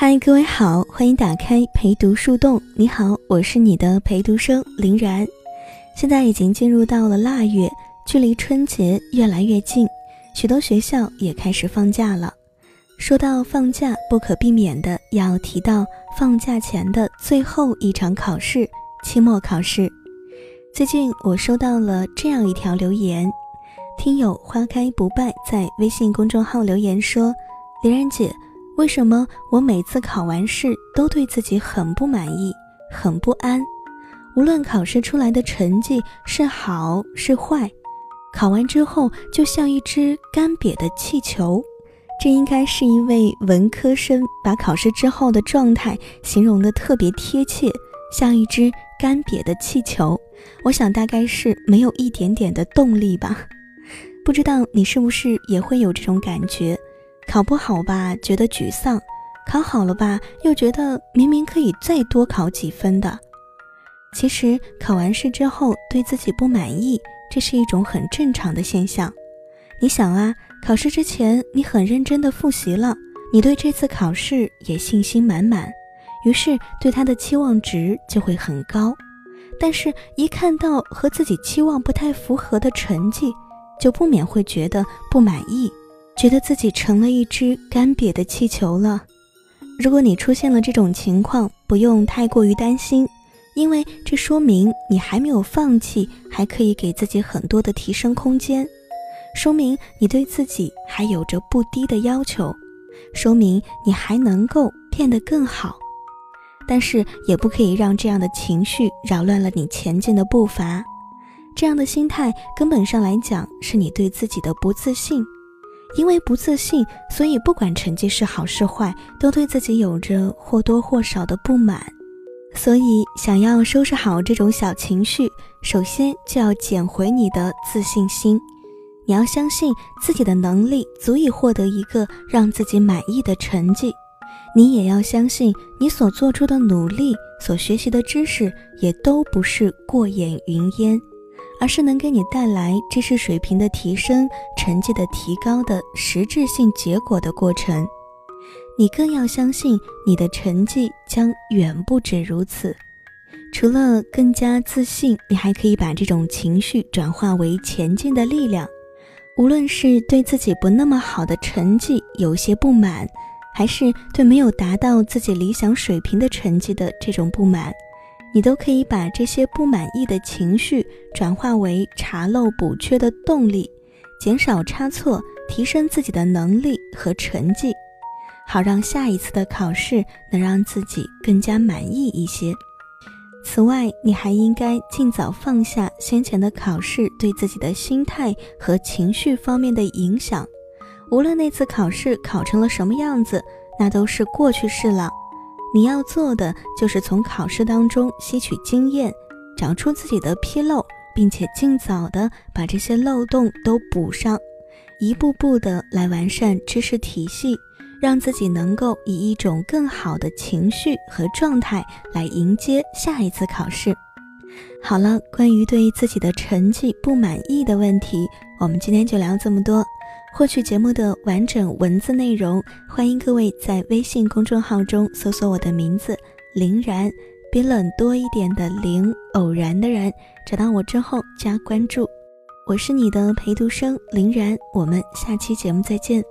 嗨，各位好，欢迎打开陪读树洞。你好，我是你的陪读生林然。现在已经进入到了腊月，距离春节越来越近，许多学校也开始放假了。说到放假，不可避免的要提到放假前的最后一场考试——期末考试。最近我收到了这样一条留言，听友花开不败在微信公众号留言说：“林然姐。”为什么我每次考完试都对自己很不满意、很不安？无论考试出来的成绩是好是坏，考完之后就像一只干瘪的气球。这应该是一位文科生把考试之后的状态形容的特别贴切，像一只干瘪的气球。我想大概是没有一点点的动力吧。不知道你是不是也会有这种感觉？考不好吧，觉得沮丧；考好了吧，又觉得明明可以再多考几分的。其实考完试之后对自己不满意，这是一种很正常的现象。你想啊，考试之前你很认真的复习了，你对这次考试也信心满满，于是对他的期望值就会很高。但是，一看到和自己期望不太符合的成绩，就不免会觉得不满意。觉得自己成了一只干瘪的气球了。如果你出现了这种情况，不用太过于担心，因为这说明你还没有放弃，还可以给自己很多的提升空间，说明你对自己还有着不低的要求，说明你还能够变得更好。但是也不可以让这样的情绪扰乱了你前进的步伐。这样的心态根本上来讲，是你对自己的不自信。因为不自信，所以不管成绩是好是坏，都对自己有着或多或少的不满。所以，想要收拾好这种小情绪，首先就要捡回你的自信心。你要相信自己的能力足以获得一个让自己满意的成绩，你也要相信你所做出的努力、所学习的知识也都不是过眼云烟。而是能给你带来知识水平的提升、成绩的提高的实质性结果的过程。你更要相信，你的成绩将远不止如此。除了更加自信，你还可以把这种情绪转化为前进的力量。无论是对自己不那么好的成绩有些不满，还是对没有达到自己理想水平的成绩的这种不满。你都可以把这些不满意的情绪转化为查漏补缺的动力，减少差错，提升自己的能力和成绩，好让下一次的考试能让自己更加满意一些。此外，你还应该尽早放下先前的考试对自己的心态和情绪方面的影响。无论那次考试考成了什么样子，那都是过去式了。你要做的就是从考试当中吸取经验，找出自己的纰漏，并且尽早的把这些漏洞都补上，一步步的来完善知识体系，让自己能够以一种更好的情绪和状态来迎接下一次考试。好了，关于对自己的成绩不满意的问题，我们今天就聊这么多。获取节目的完整文字内容，欢迎各位在微信公众号中搜索我的名字“林然”，比冷多一点的“林”，偶然的“然”，找到我之后加关注。我是你的陪读生林然，我们下期节目再见。